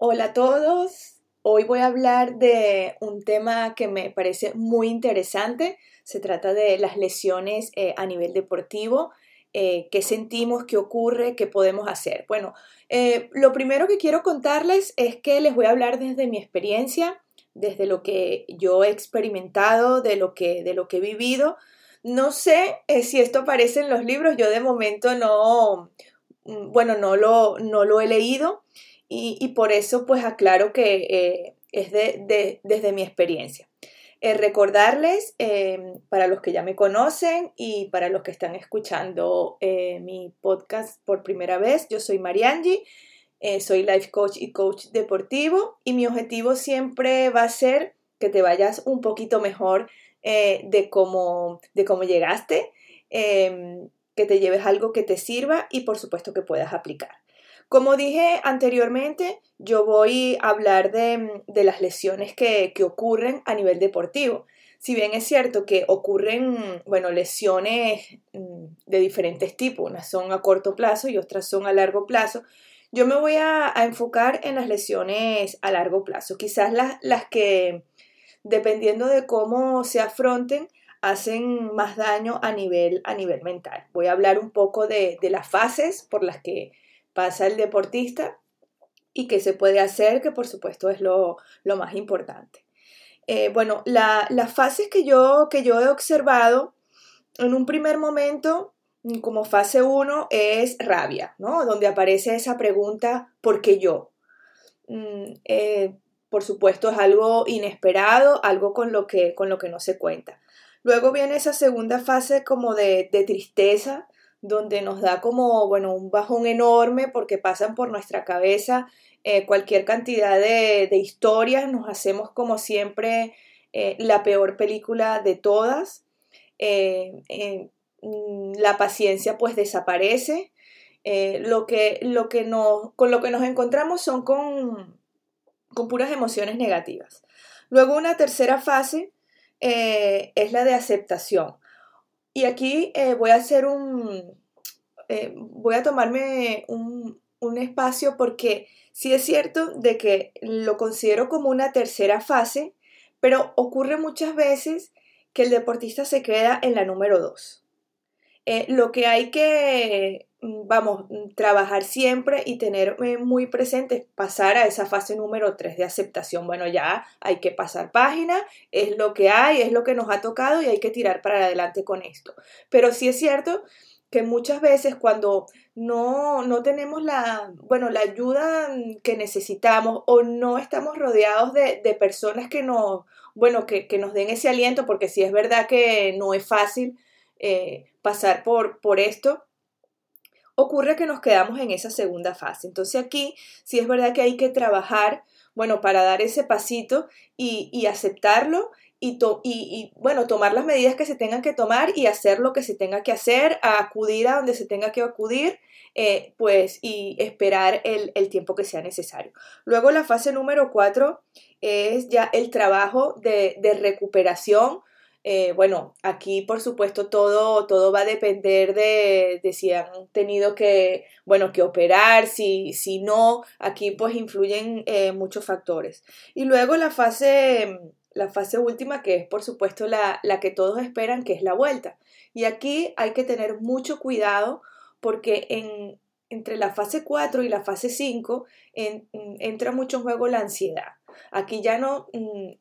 Hola a todos. Hoy voy a hablar de un tema que me parece muy interesante. Se trata de las lesiones eh, a nivel deportivo. Eh, ¿Qué sentimos? ¿Qué ocurre? ¿Qué podemos hacer? Bueno, eh, lo primero que quiero contarles es que les voy a hablar desde mi experiencia, desde lo que yo he experimentado, de lo que, de lo que he vivido. No sé si esto aparece en los libros, yo de momento no, mm, bueno, no lo, no lo he leído y, por eso pues aclaro que eh, es de, desde mi experiencia. Eh, recordarles, em, para los que ya me conocen y para los que están escuchando eh, mi podcast por primera vez, yo soy Mariangi, soy life coach y coach deportivo y mi objetivo siempre va a ser que te vayas un poquito mejor de, cómo, de cómo llegaste, em, que te lleves algo que te sirva y por supuesto que puedas aplicar. Como dije anteriormente, yo voy a hablar de, las lesiones que, ocurren a nivel deportivo. Si bien es cierto que ocurren, bueno, lesiones mm, de diferentes tipos, unas son a corto plazo y otras son a largo plazo, yo me voy a, enfocar en las lesiones a largo plazo. Quizás las, que, dependiendo de cómo se afronten, hacen más daño a nivel, a nivel mental. Voy a hablar un poco de, de las fases por las que pasa el deportista y qué se puede hacer, que por supuesto es lo, más importante. Eh, bueno, las fases que yo, que yo he observado, en un primer momento, como fase 1, es rabia, ¿no? Donde aparece esa pregunta, ¿por qué yo? Mm, eh, por supuesto, es algo inesperado, algo con lo que, con lo que no se cuenta. Luego viene esa segunda fase como de, de tristeza, donde nos da como, bueno, un bajón enorme porque pasan por nuestra cabeza eh, cualquier cantidad de, historias, nos hacemos como siempre eh, la peor película de todas, eh, mm, la paciencia pues desaparece, lo que, lo que nos, con lo que nos encontramos son con, con puras emociones negativas. Luego una tercera fase es la de aceptación. Y aquí eh, voy a hacer un, eh, voy a tomarme un, un espacio porque sí es cierto de que lo considero como una tercera fase, pero ocurre muchas veces que el deportista se queda en la número dos. Eh, lo que hay que, vamos, mm, trabajar siempre y tener eh, muy presente es pasar a esa fase número 3 de aceptación. Bueno, ya hay que pasar página, es lo que hay, es lo que nos ha tocado y hay que tirar para adelante con esto. Pero sí es cierto que muchas veces cuando no, no tenemos la, bueno, la ayuda que necesitamos o no estamos rodeados de, de personas que nos, bueno, que, que, nos den ese aliento, porque sí es verdad que no es fácil, eh, pasar por, por esto, ocurre que nos quedamos en esa segunda fase. Entonces aquí sí es verdad que hay que trabajar, bueno, para dar ese pasito y, aceptarlo y, bueno, tomar las medidas que se tengan que tomar y hacer lo que se tenga que hacer, acudir a donde se tenga que acudir, eh, pues y esperar el, tiempo que sea necesario. Luego la fase número cuatro es ya el trabajo de recuperación eh, bueno, aquí por supuesto todo, todo va a depender de, si han tenido que, bueno, que operar, si, si no, aquí pues influyen eh, muchos factores. Y luego la fase, la fase última, que es por supuesto la, la que todos esperan, que es la vuelta. Y aquí hay que tener mucho cuidado porque en, entre la fase 4 y la fase 5 entra mucho en juego la ansiedad. Aquí ya no, mm,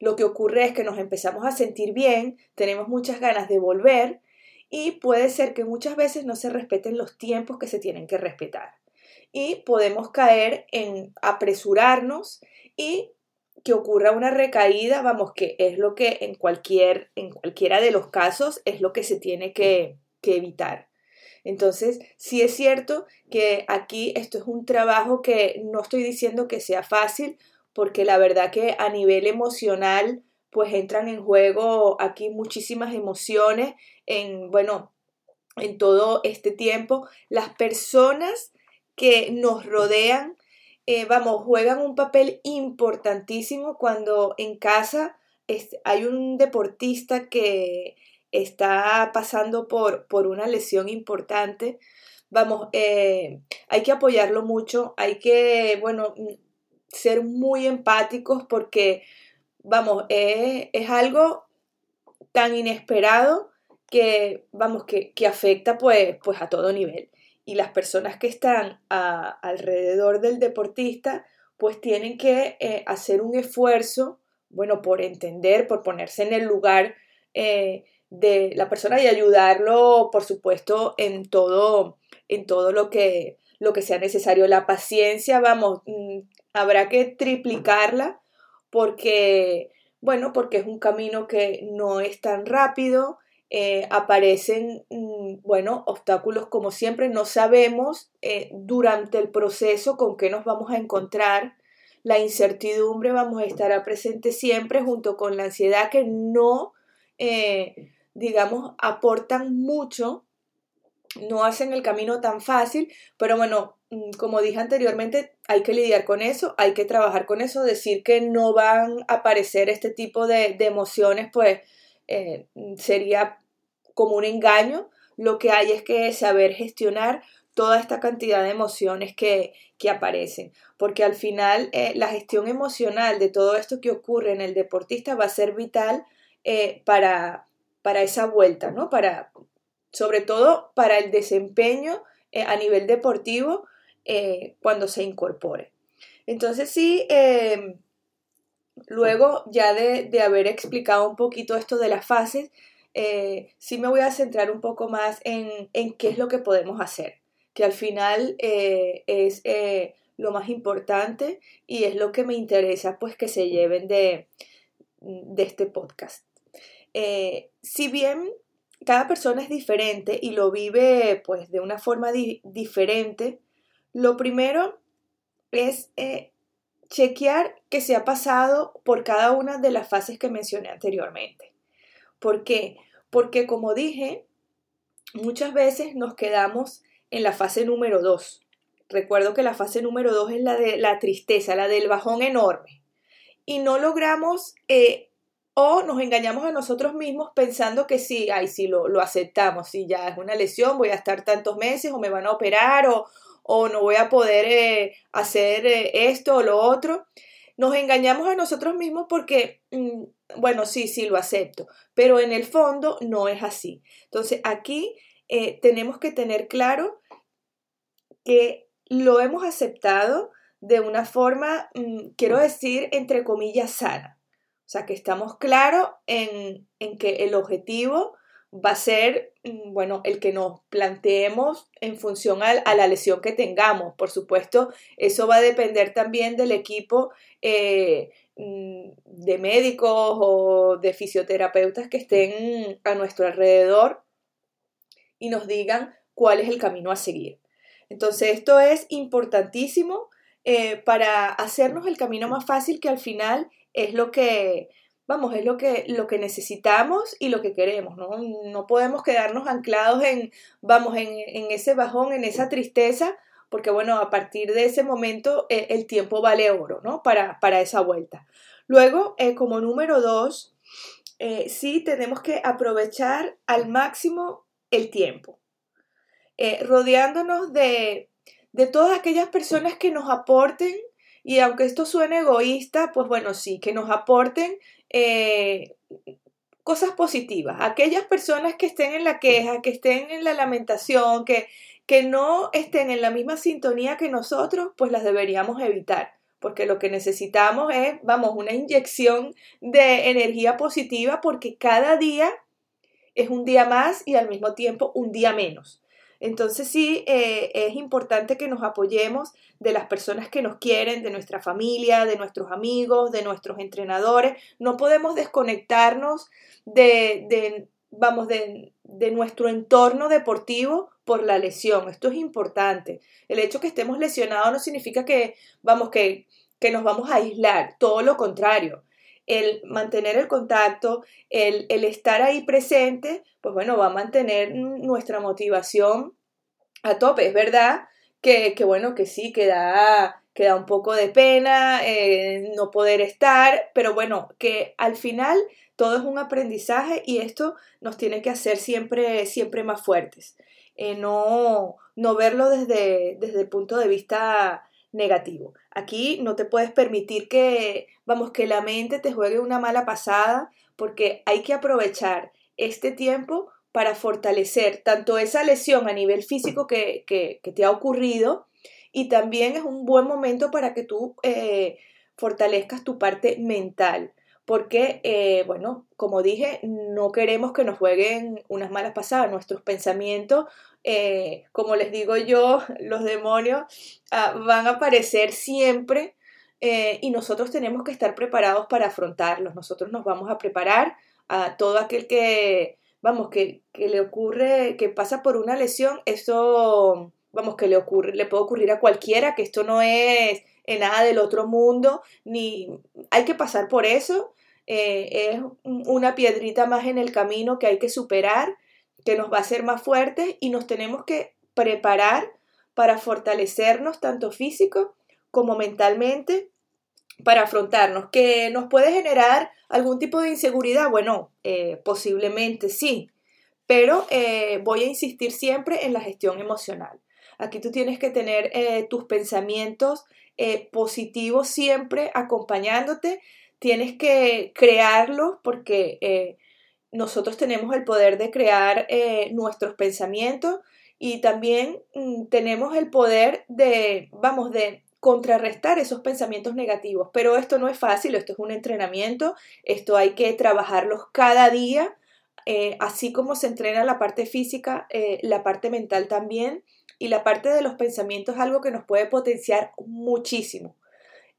lo que ocurre es que nos empezamos a sentir bien, tenemos muchas ganas de volver y puede ser que muchas veces no se respeten los tiempos que se tienen que respetar. Y podemos caer en apresurarnos y que ocurra una recaída, vamos, que es lo que en, cualquier, en cualquiera de los casos es lo que se tiene que, que evitar. Entonces, sí es cierto que aquí esto es un trabajo que no estoy diciendo que sea fácil, porque la verdad que a nivel emocional pues entran en juego aquí muchísimas emociones en, bueno, en todo este tiempo. Las personas que nos rodean, eh, vamos, juegan un papel importantísimo cuando en casa hay un deportista que está pasando por, por una lesión importante. Vamos, eh, hay que apoyarlo mucho, hay que, bueno, ser muy empáticos porque, vamos, es, algo tan inesperado que, vamos, que, afecta pues, pues a todo nivel. Y las personas que están alrededor del deportista, pues tienen que eh, hacer un esfuerzo, bueno, por entender, por ponerse en el lugar eh, de la persona y ayudarlo, por supuesto, en todo, en todo lo que, lo que sea necesario. La paciencia, vamos, mm, habrá que triplicarla porque, bueno, porque es un camino que no es tan rápido, eh, aparecen, mm, bueno, obstáculos como siempre, no sabemos eh, durante el proceso con qué nos vamos a encontrar, la incertidumbre vamos a estar presente siempre junto con la ansiedad que no, eh, digamos, aportan mucho no hacen el camino tan fácil, pero bueno, como dije anteriormente, hay que lidiar con eso, hay que trabajar con eso, decir que no van a aparecer este tipo de, emociones, pues eh, sería como un engaño. Lo que hay es que saber gestionar toda esta cantidad de emociones que, aparecen, porque al final eh, la gestión emocional de todo esto que ocurre en el deportista va a ser vital eh, para, para esa vuelta, ¿no? Para, sobre todo para el desempeño a nivel deportivo eh, cuando se incorpore. Entonces sí, em, luego ya de, haber explicado un poquito esto de las fases, eh, sí me voy a centrar un poco más en, qué es lo que podemos hacer, que al final es lo más importante y es lo que me interesa pues que se lleven de, de este podcast. si bien cada persona es diferente y lo vive pues de una forma diferente, lo primero es eh, chequear que se ha pasado por cada una de las fases que mencioné anteriormente. ¿Por qué? Porque como dije, muchas veces nos quedamos en la fase número 2. Recuerdo que la fase número 2 es la de la tristeza, la del bajón enorme. Y no logramos eh, o nos engañamos a nosotros mismos pensando que sí, ay, sí, lo, lo aceptamos, si ya es una lesión, voy a estar tantos meses o me van a operar o, o no voy a poder eh, hacer eh, esto o lo otro. Nos engañamos a nosotros mismos porque, mm, bueno, sí, sí, lo acepto, pero en el fondo no es así. Entonces, aquí eh, tenemos que tener claro que lo hemos aceptado de una forma, mm, quiero decir, entre comillas, sana. O sea, que estamos claros en, que el objetivo va a ser, mm, bueno, el que nos planteemos en función a, la lesión que tengamos. Por supuesto, eso va a depender también del equipo eh, mm, de médicos o de fisioterapeutas que estén a nuestro alrededor y nos digan cuál es el camino a seguir. Entonces, esto es importantísimo eh, para hacernos el camino más fácil que al final es lo que, vamos, es lo que, lo que necesitamos y lo que queremos, ¿no? No podemos quedarnos anclados en, vamos, en, ese bajón, en esa tristeza, porque bueno, a partir de ese momento eh, el tiempo vale oro, ¿no? Para, para esa vuelta. Luego, eh, como número dos, eh, sí tenemos que aprovechar al máximo el tiempo, rodeándonos de, de todas aquellas personas que nos aporten y aunque esto suene egoísta, pues bueno, sí, que nos aporten eh, cosas positivas. Aquellas personas que estén en la queja, que estén en la lamentación, que, que no estén en la misma sintonía que nosotros, pues las deberíamos evitar. Porque lo que necesitamos es, vamos, una inyección de energía positiva porque cada día es un día más y al mismo tiempo un día menos. Entonces sí, eh, es importante que nos apoyemos de las personas que nos quieren, de nuestra familia, de nuestros amigos, de nuestros entrenadores. No podemos desconectarnos de, vamos, de, nuestro entorno deportivo por la lesión. Esto es importante. El hecho que estemos lesionados no significa que, vamos, que, que nos vamos a aislar, todo lo contrario el mantener el contacto, el, estar ahí presente, pues bueno, va a mantener nuestra motivación a tope. Es verdad que, bueno, que sí, que da, un poco de pena eh, no poder estar, pero bueno, que al final todo es un aprendizaje y esto nos tiene que hacer siempre, siempre más fuertes. Eh, no, no verlo desde, desde el punto de vista negativo. Aquí no te puedes permitir que, vamos, que la mente te juegue una mala pasada, porque hay que aprovechar este tiempo para fortalecer tanto esa lesión a nivel físico que, te ha ocurrido y también es un buen momento para que tú eh, fortalezcas tu parte mental porque, eh, bueno, como dije, no queremos que nos jueguen unas malas pasadas. Nuestros pensamientos, eh, como les digo yo, los demonios ah, van a aparecer siempre eh, y nosotros tenemos que estar preparados para afrontarlos. Nosotros nos vamos a preparar a todo aquel que, vamos, que, que le ocurre, que pasa por una lesión, eso, vamos, que le ocurre, le puede ocurrir a cualquiera, que esto no es en nada del otro mundo, ni hay que pasar por eso eh, es una piedrita más en el camino que hay que superar, que nos va a hacer más fuertes y nos tenemos que preparar para fortalecernos tanto físico como mentalmente para afrontarnos. ¿Que nos puede generar algún tipo de inseguridad? Bueno, eh, posiblemente sí, pero eh, voy a insistir siempre en la gestión emocional. Aquí tú tienes que tener tus pensamientos positivos siempre acompañándote tienes que crearlo porque eh, nosotros tenemos el poder de crear eh, nuestros pensamientos y también mm, tenemos el poder de, vamos, de contrarrestar esos pensamientos negativos. Pero esto no es fácil, esto es un entrenamiento, esto hay que trabajarlos cada día, eh, así como se entrena la parte física, la parte mental también, y la parte de los pensamientos es algo que nos puede potenciar muchísimo.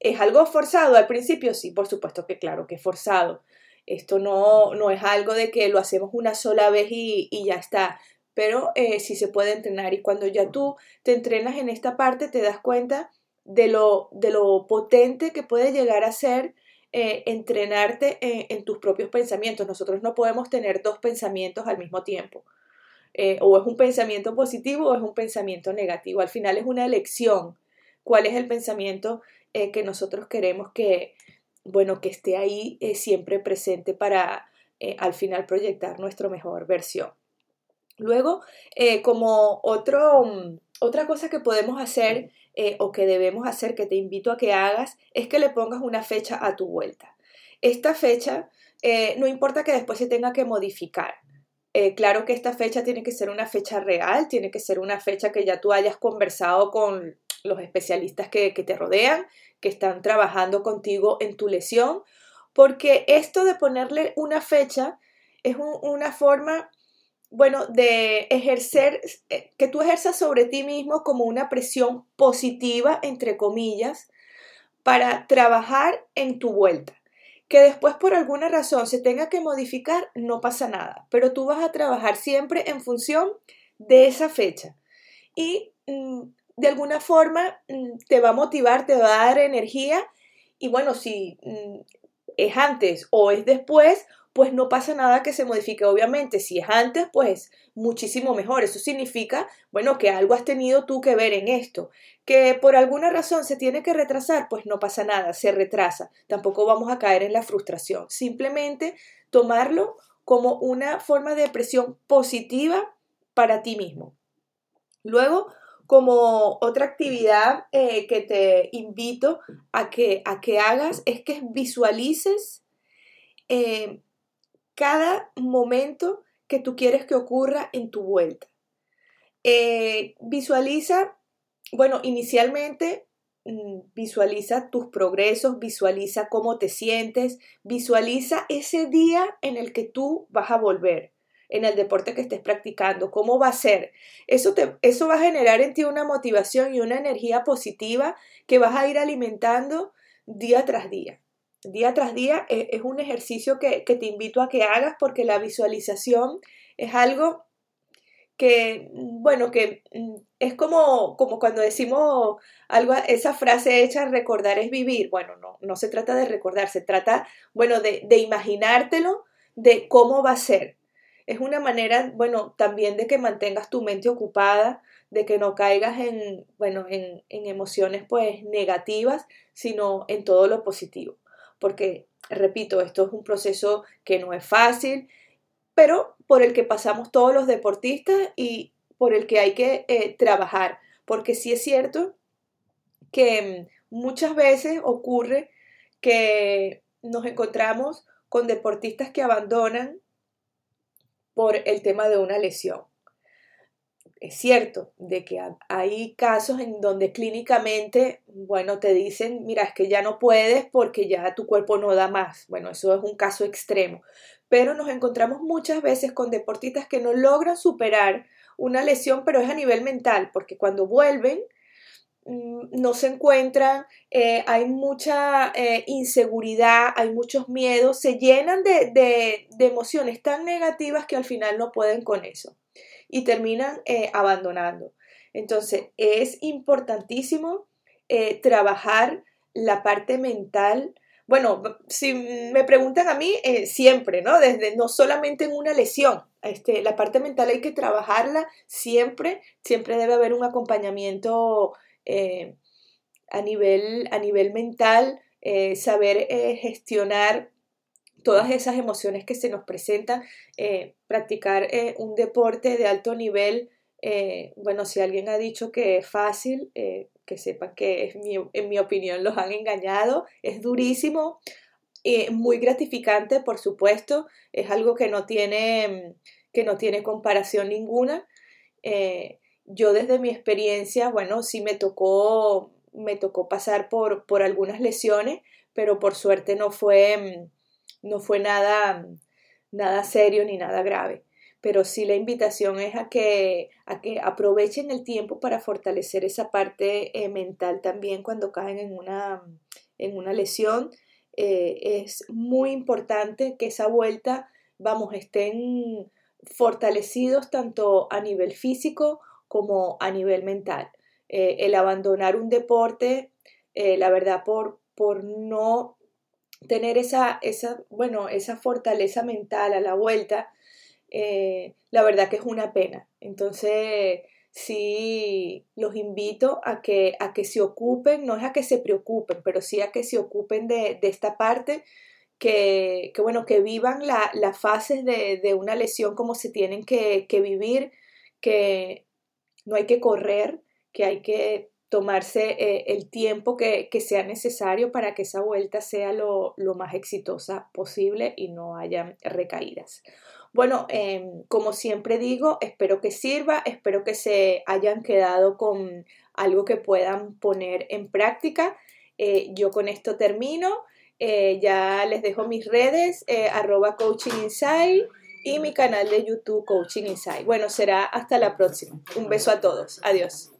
¿Es algo forzado al principio? Sí, por supuesto que claro, que es forzado. Esto no, no es algo de que lo hacemos una sola vez y, ya está, pero eh, sí se puede entrenar y cuando ya tú te entrenas en esta parte te das cuenta de lo, de lo potente que puede llegar a ser eh, entrenarte en, tus propios pensamientos. Nosotros no podemos tener dos pensamientos al mismo tiempo. Eh, o es un pensamiento positivo o es un pensamiento negativo. Al final es una elección. ¿Cuál es el pensamiento eh, que nosotros queremos que, bueno, que esté ahí eh, siempre presente para eh, al final proyectar nuestra mejor versión. Luego, como otro, mm, otra cosa que podemos hacer o que debemos hacer, que te invito a que hagas, es que le pongas una fecha a tu vuelta. Esta fecha, no importa que después se tenga que modificar, claro que esta fecha tiene que ser una fecha real, tiene que ser una fecha que ya tú hayas conversado con los especialistas que, te rodean, que están trabajando contigo en tu lesión, porque esto de ponerle una fecha es una forma, bueno, de ejercer, eh, que tú ejerzas sobre ti mismo como una presión positiva, entre comillas, para trabajar en tu vuelta. Que después por alguna razón se tenga que modificar, no pasa nada, pero tú vas a trabajar siempre en función de esa fecha. Y mm, de alguna forma mm, te va a motivar, te va a dar energía y bueno, si mm, es antes o es después, pues no pasa nada que se modifique. Obviamente, si es antes, pues muchísimo mejor. Eso significa, bueno, que algo has tenido tú que ver en esto. Que por alguna razón se tiene que retrasar, pues no pasa nada, se retrasa. Tampoco vamos a caer en la frustración. Simplemente tomarlo como una forma de presión positiva para ti mismo. Luego, como otra actividad eh, que te invito a que, a que hagas es que visualices eh, cada momento que tú quieres que ocurra en tu vuelta. Eh, visualiza, bueno, inicialmente mm, visualiza tus progresos, visualiza cómo te sientes, visualiza ese día en el que tú vas a volver en el deporte que estés practicando, cómo va a ser. Eso, eso va a generar en ti una motivación y una energía positiva que vas a ir alimentando día tras día. Día tras día es, es un ejercicio que, que te invito a que hagas porque la visualización es algo que, bueno, que mm, es como, como cuando decimos algo, esa frase hecha, recordar es vivir. Bueno, no, no se trata de recordar, se trata, bueno, de, de imaginártelo, de cómo va a ser es una manera, bueno, también de que mantengas tu mente ocupada, de que no caigas en, bueno, en, emociones pues negativas, sino en todo lo positivo. Porque, repito, esto es un proceso que no es fácil, pero por el que pasamos todos los deportistas y por el que hay que eh, trabajar. Porque sí es cierto que muchas veces ocurre que nos encontramos con deportistas que abandonan por el tema de una lesión. Es cierto de que hay casos en donde clínicamente, bueno, te dicen, mira, es que ya no puedes porque ya tu cuerpo no da más. Bueno, eso es un caso extremo. Pero nos encontramos muchas veces con deportistas que no logran superar una lesión, pero es a nivel mental, porque cuando vuelven, no se encuentran, eh, hay mucha eh, inseguridad, hay muchos miedos, se llenan de, emociones tan negativas que al final no pueden con eso y terminan eh, abandonando. Entonces es importantísimo trabajar la parte mental. Bueno, si me preguntan a mí, siempre, ¿no? Desde, no solamente en una lesión, este, la parte mental hay que trabajarla siempre, siempre debe haber un acompañamiento eh, a, nivel, a nivel mental, eh, saber eh, gestionar todas esas emociones que se nos presentan, practicar un deporte de alto nivel. bueno, si alguien ha dicho que es fácil, que sepan que en mi opinión los han engañado, es durísimo, muy gratificante, por supuesto, es algo que no tiene, que no tiene comparación ninguna yo desde mi experiencia, bueno, sí me tocó, me tocó pasar por, por algunas lesiones, pero por suerte no fue, no fue nada, nada serio ni nada grave. Pero sí la invitación es a que, a que aprovechen el tiempo para fortalecer esa parte eh, mental también cuando caen en una, en una lesión. Eh, es muy importante que esa vuelta, vamos, estén fortalecidos tanto a nivel físico como a nivel mental. Eh, el abandonar un deporte, eh, la verdad, por, por no tener esa, esa, bueno, esa fortaleza mental a la vuelta, eh, la verdad que es una pena. Entonces, sí los invito a que, a que se ocupen, no es a que se preocupen, pero sí a que se ocupen de, esta parte, que, bueno, que vivan las fases de, una lesión como se tienen que, que vivir, que no hay que correr, que hay que tomarse eh, el tiempo que, sea necesario para que esa vuelta sea lo, más exitosa posible y no haya recaídas. Bueno, em, como siempre digo, espero que sirva, espero que se hayan quedado con algo que puedan poner en práctica. Eh, yo con esto termino. Eh, ya les dejo mis redes, arroba coaching inside y mi canal de YouTube Coaching Insight. Bueno, será hasta la próxima. Un beso a todos. Adiós.